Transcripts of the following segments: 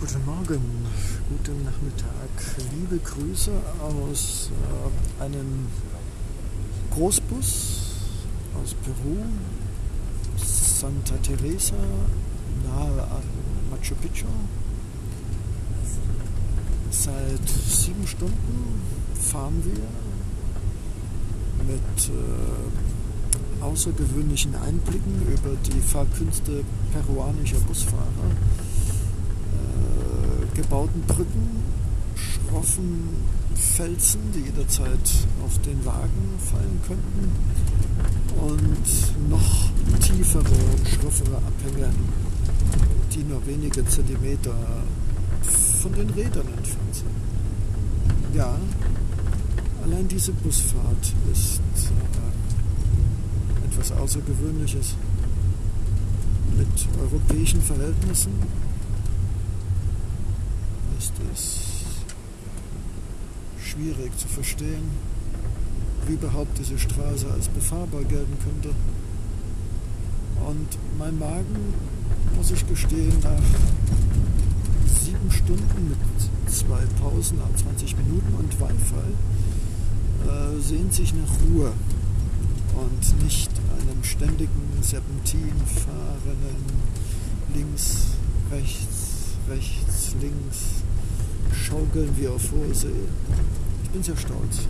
Guten Morgen, guten Nachmittag. Liebe Grüße aus äh, einem Großbus aus Peru, Santa Teresa, nahe Machu Picchu. Seit sieben Stunden fahren wir mit äh, außergewöhnlichen Einblicken über die Fahrkünste peruanischer Busfahrer gebauten Brücken, schroffen Felsen, die jederzeit auf den Wagen fallen könnten und noch tiefere schroffere Abhänge, die nur wenige Zentimeter von den Rädern entfernt sind. Ja, allein diese Busfahrt ist äh, etwas Außergewöhnliches mit europäischen Verhältnissen ist es schwierig zu verstehen, wie überhaupt diese Straße als befahrbar gelten könnte. Und mein Magen, muss ich gestehen, nach sieben Stunden mit zwei Pausen ab 20 Minuten und Wi-Fi äh, sehnt sich nach Ruhe und nicht einem ständigen Serpentin fahrenden links, rechts, rechts, links, schaukeln wie auf hoher See. Ich bin sehr stolz.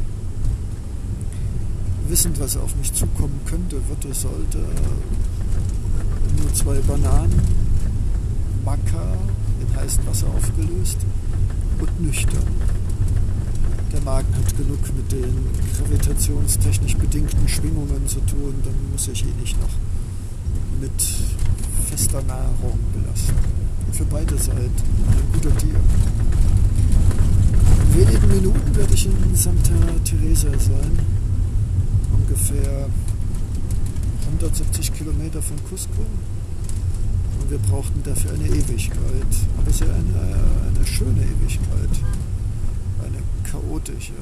Wissend, was auf mich zukommen könnte, würde, sollte, nur zwei Bananen, Maca in heißem Wasser aufgelöst und nüchtern. Der Magen hat genug mit den gravitationstechnisch bedingten Schwingungen zu tun, dann muss ich ihn nicht noch mit fester Nahrung belasten. Für beide Seiten ein guter Deal wenigen Minuten werde ich in Santa Teresa sein. Ungefähr 170 Kilometer von Cusco. Und wir brauchten dafür eine Ewigkeit. Aber sehr eine, eine schöne Ewigkeit. Eine chaotische,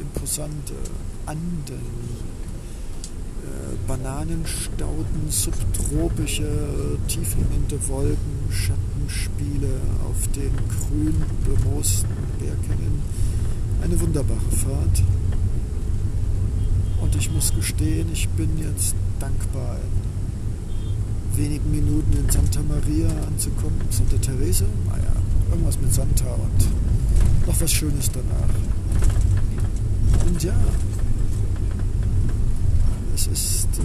imposante, Anden, Bananenstauden, subtropische, tiefhängende Wolken, Schattenspiele auf den grün bemoosten Berghängen. Eine wunderbare Fahrt. Und ich muss gestehen, ich bin jetzt dankbar, in wenigen Minuten in Santa Maria anzukommen. Santa Teresa? Naja, irgendwas mit Santa und noch was Schönes danach. Und ja, ist äh,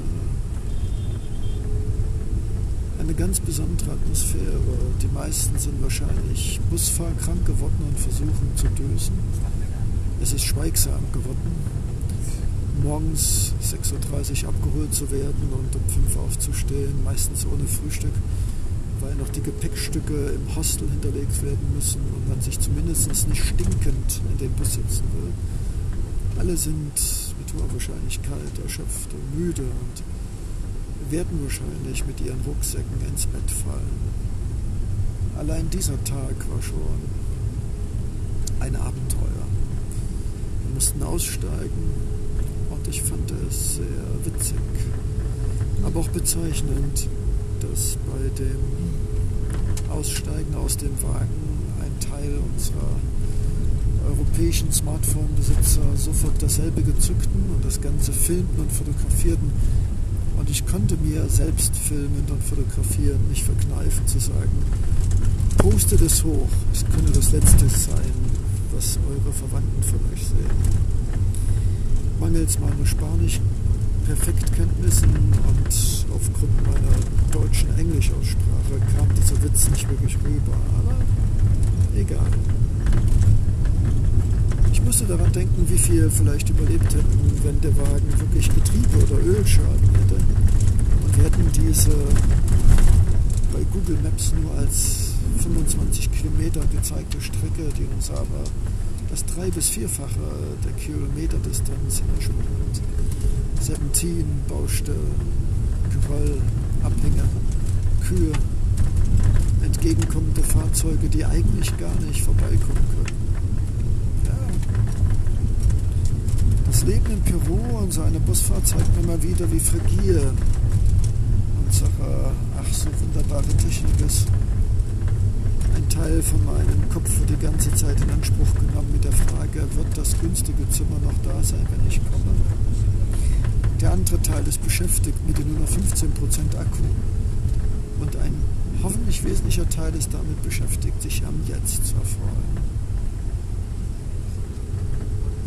eine ganz besondere Atmosphäre. Die meisten sind wahrscheinlich busfahrkrank geworden und versuchen zu dösen. Es ist schweigsam geworden, morgens 6.30 Uhr abgeholt zu werden und um 5 Uhr aufzustehen, meistens ohne Frühstück, weil noch die Gepäckstücke im Hostel hinterlegt werden müssen und man sich zumindest nicht stinkend in den Bus sitzen will. Alle sind mit hoher Wahrscheinlichkeit erschöpft und müde und werden wahrscheinlich mit ihren Rucksäcken ins Bett fallen. Allein dieser Tag war schon ein Abenteuer. Wir mussten aussteigen und ich fand es sehr witzig, aber auch bezeichnend, dass bei dem Aussteigen aus dem Wagen ein Teil unserer europäischen Smartphone-Besitzer sofort dasselbe gezückten und das Ganze filmten und fotografierten. Und ich konnte mir selbst filmen und fotografieren nicht verkneifen zu sagen, postet es hoch, es könne das Letzte sein, was eure Verwandten von euch sehen. Mangels meiner Spanisch Perfektkenntnissen und aufgrund meiner deutschen Englischaussprache kam dieser Witz nicht wirklich rüber, aber egal musste daran denken, wie viel vielleicht überlebt hätten, wenn der Wagen wirklich Getriebe- oder Ölschaden hätte. Und wir hätten diese bei Google Maps nur als 25 Kilometer gezeigte Strecke, die uns aber das drei- bis vierfache der Kilometerdistanz in der Spur Serpentin, Baustellen, Geröll, Abhänge, Kühe, entgegenkommende Fahrzeuge, die eigentlich gar nicht vorbeikommen können. Das Leben in Peru und seine Busfahrt zeigt mir mal wieder, wie fragil unsere ach so wunderbare Technik ist. Ein Teil von meinem Kopf die ganze Zeit in Anspruch genommen mit der Frage, wird das günstige Zimmer noch da sein, wenn ich komme? Der andere Teil ist beschäftigt mit den nur noch 15% Akku. Und ein hoffentlich wesentlicher Teil ist damit beschäftigt, sich am Jetzt zu erfreuen.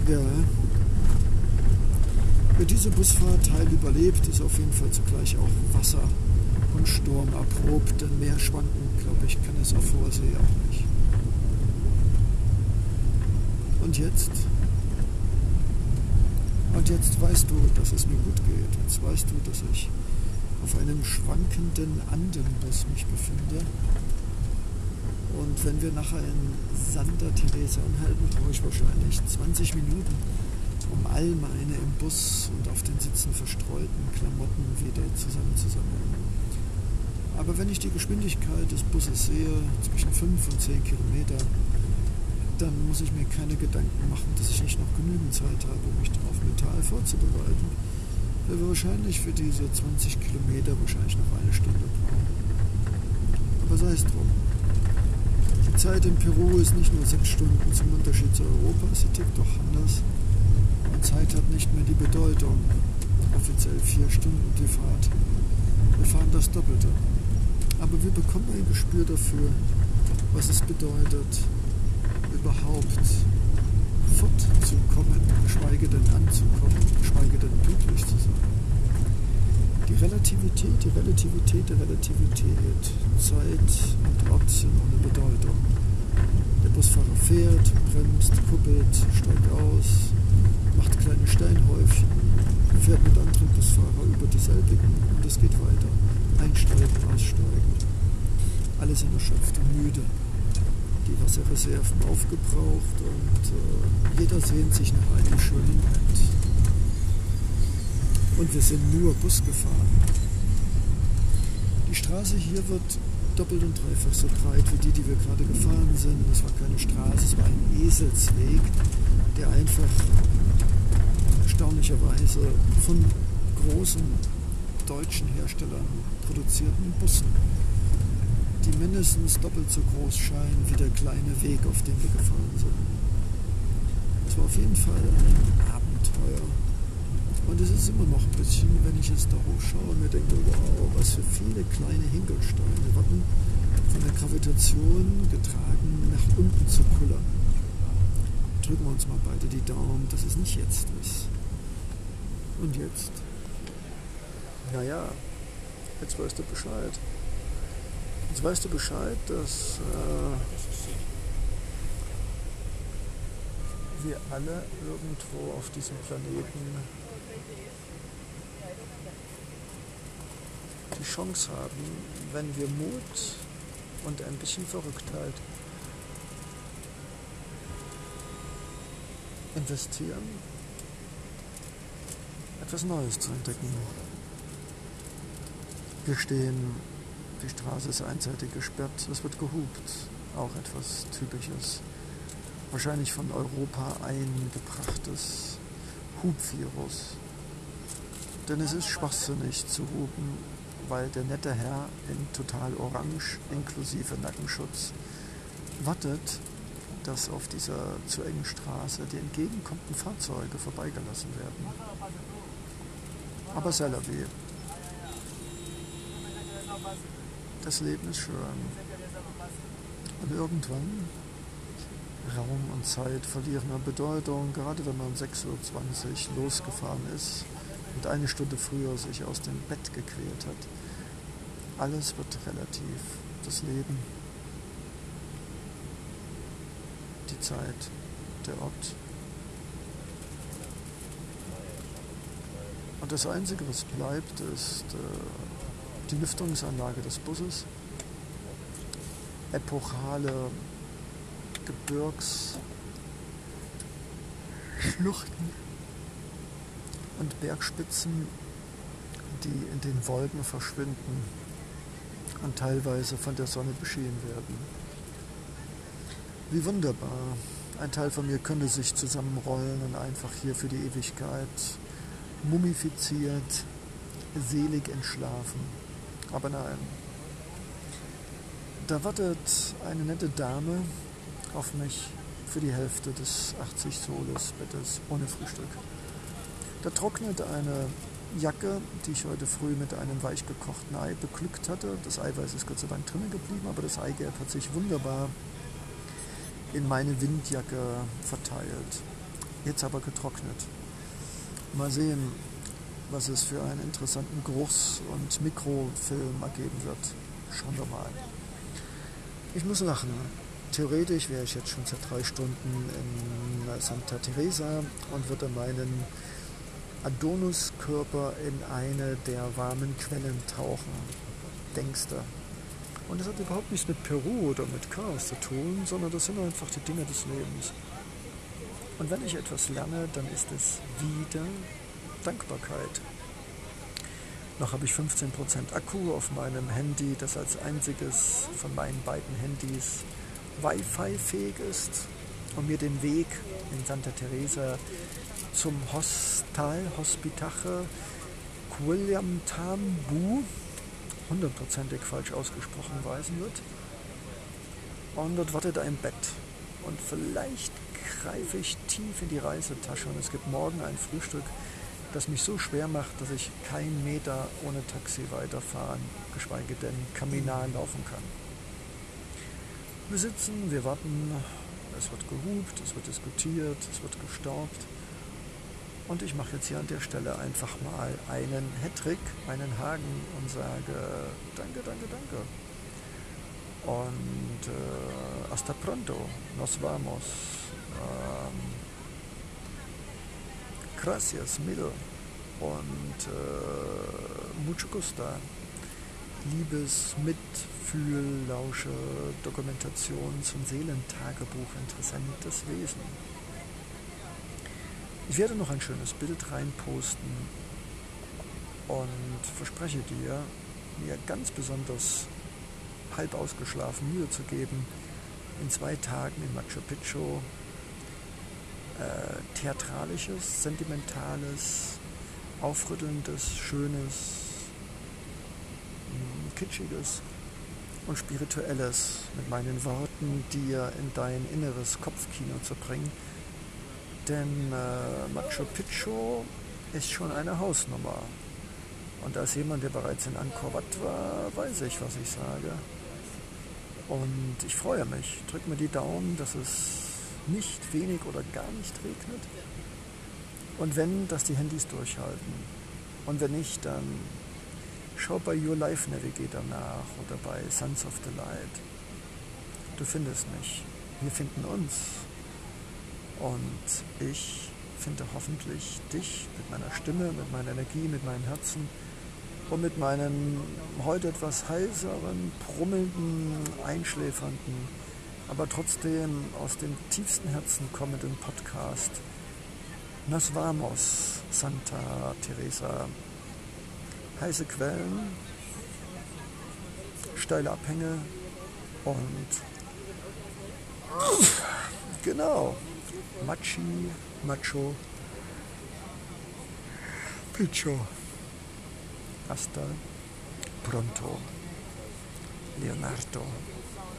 Ja, wer diese Busfahrt Teil überlebt, ist auf jeden Fall zugleich auch Wasser und Sturm erprobt, denn mehr schwanken, glaube ich, kann es auf hoher See auch nicht. Und jetzt? Und jetzt weißt du, dass es mir gut geht. Jetzt weißt du, dass ich auf einem schwankenden Andenbus mich befinde. Und wenn wir nachher in Santa Teresa anhalten, brauche ich wahrscheinlich 20 Minuten, um all meine im Bus und auf den Sitzen verstreuten Klamotten wieder zusammenzusammeln. Aber wenn ich die Geschwindigkeit des Busses sehe, zwischen 5 und 10 Kilometer, dann muss ich mir keine Gedanken machen, dass ich nicht noch genügend Zeit habe, um mich darauf mental vorzubereiten. Weil wir wahrscheinlich für diese 20 Kilometer wahrscheinlich noch eine Stunde brauchen. Aber sei es drum. Die Zeit in Peru ist nicht nur sechs Stunden zum Unterschied zu Europa, sie tickt doch anders. Zeit hat nicht mehr die Bedeutung. Offiziell vier Stunden die Fahrt. Wir fahren das Doppelte. Aber wir bekommen ein Gespür dafür, was es bedeutet, überhaupt fortzukommen, geschweige denn anzukommen, geschweige denn glücklich zu sein. Die Relativität, die Relativität der Relativität, Zeit und Ort sind ohne Bedeutung. Der Busfahrer fährt, bremst, kuppelt, steigt aus, macht kleine Steinhäufchen, fährt mit anderen Busfahrern über dieselbigen und es geht weiter. Einsteigen, aussteigen. Alle sind erschöpft und müde die Wasserreserven aufgebraucht und äh, jeder sehnt sich nach einem schönen Bett. Und wir sind nur Bus gefahren. Die Straße hier wird doppelt und dreifach so breit wie die, die wir gerade gefahren sind. Es war keine Straße, es war ein Eselsweg, der einfach erstaunlicherweise von großen deutschen Herstellern produzierten Bussen die mindestens doppelt so groß scheinen wie der kleine Weg, auf dem wir gefahren sind. Es war auf jeden Fall ein Abenteuer. Und es ist immer noch ein bisschen, wenn ich jetzt da hochschaue und mir denke, wow, was für viele kleine Hinkelsteine warten, von der Gravitation getragen nach unten zu kullern. Drücken wir uns mal beide die Daumen, dass es nicht jetzt ist. Und jetzt? Naja, jetzt weißt du Bescheid. Jetzt weißt du Bescheid, dass äh, wir alle irgendwo auf diesem Planeten die Chance haben, wenn wir Mut und ein bisschen Verrücktheit investieren, etwas Neues zu entdecken. Wir stehen die Straße ist einseitig gesperrt, es wird gehupt. Auch etwas Typisches. Wahrscheinlich von Europa eingebrachtes Hubvirus. Denn es ist schwachsinnig zu hupen, weil der nette Herr in total orange inklusive Nackenschutz wartet, dass auf dieser zu engen Straße die entgegenkommenden Fahrzeuge vorbeigelassen werden. Aber Selavi, das Leben ist schön. Und irgendwann, Raum und Zeit verlieren an Bedeutung, gerade wenn man um 6.20 Uhr losgefahren ist und eine Stunde früher sich aus dem Bett gequält hat. Alles wird relativ. Das Leben, die Zeit, der Ort. Und das Einzige, was bleibt, ist äh, die Lüftungsanlage des Busses, epochale Gebirgsschluchten und Bergspitzen, die in den Wolken verschwinden und teilweise von der Sonne beschienen werden. Wie wunderbar. Ein Teil von mir könnte sich zusammenrollen und einfach hier für die Ewigkeit mumifiziert, selig entschlafen. Aber nein. Da wartet eine nette Dame auf mich für die Hälfte des 80 Soles Bettes ohne Frühstück. Da trocknet eine Jacke, die ich heute früh mit einem weich gekochten Ei beglückt hatte. Das Eiweiß ist Gott sei Dank drinnen geblieben, aber das Eigelb hat sich wunderbar in meine Windjacke verteilt. Jetzt aber getrocknet. Mal sehen, was es für einen interessanten Geruchs- und Mikrofilm ergeben wird. Schauen wir mal. Ich muss lachen. Theoretisch wäre ich jetzt schon seit drei Stunden in Santa Teresa und würde meinen Adonus-Körper in eine der warmen Quellen tauchen. Denkste. Und das hat überhaupt nichts mit Peru oder mit Chaos zu tun, sondern das sind einfach die Dinge des Lebens. Und wenn ich etwas lerne, dann ist es wieder Dankbarkeit. Noch habe ich 15% Akku auf meinem Handy, das als einziges von meinen beiden Handys Wi-Fi-fähig ist und mir den Weg in Santa Teresa zum Hostal, Hospitache Tambu, hundertprozentig falsch ausgesprochen, weisen wird. Und dort wartet ein Bett. Und vielleicht greife ich tief in die Reisetasche und es gibt morgen ein Frühstück, das mich so schwer macht, dass ich keinen Meter ohne Taxi weiterfahren, geschweige denn Kaminal laufen kann. Wir sitzen, wir warten, es wird gehupt, es wird diskutiert, es wird gestaubt. Und ich mache jetzt hier an der Stelle einfach mal einen Hattrick, einen Hagen und sage Danke, danke, danke. Und äh, hasta pronto, nos vamos. Ähm, gracias, mil. Und äh, mucho gusta. Liebes, Mitfühl, Lausche, Dokumentations- und Seelentagebuch, interessantes Wesen. Ich werde noch ein schönes Bild reinposten und verspreche dir, mir ganz besonders halb ausgeschlafen Mühe zu geben, in zwei Tagen in Machu Picchu äh, theatralisches, sentimentales, aufrüttelndes, schönes, Kitschiges und Spirituelles mit meinen Worten dir in dein inneres Kopfkino zu bringen. Denn äh, Machu Picchu ist schon eine Hausnummer. Und als jemand, der bereits in Angkor Wat war, weiß ich, was ich sage. Und ich freue mich. Drück mir die Daumen, dass es nicht wenig oder gar nicht regnet. Und wenn, dass die Handys durchhalten. Und wenn nicht, dann Schau bei Your Life Navigator nach oder bei Sons of the Light. Du findest mich. Wir finden uns. Und ich finde hoffentlich dich mit meiner Stimme, mit meiner Energie, mit meinem Herzen und mit meinem heute etwas heiseren, brummelnden, einschläfernden, aber trotzdem aus dem tiefsten Herzen kommenden Podcast Nos vamos, Santa Teresa. Heiße Quellen, steile Abhänge und genau, Machi, Macho, Picho, hasta pronto, Leonardo,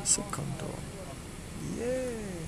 secondo, yeah.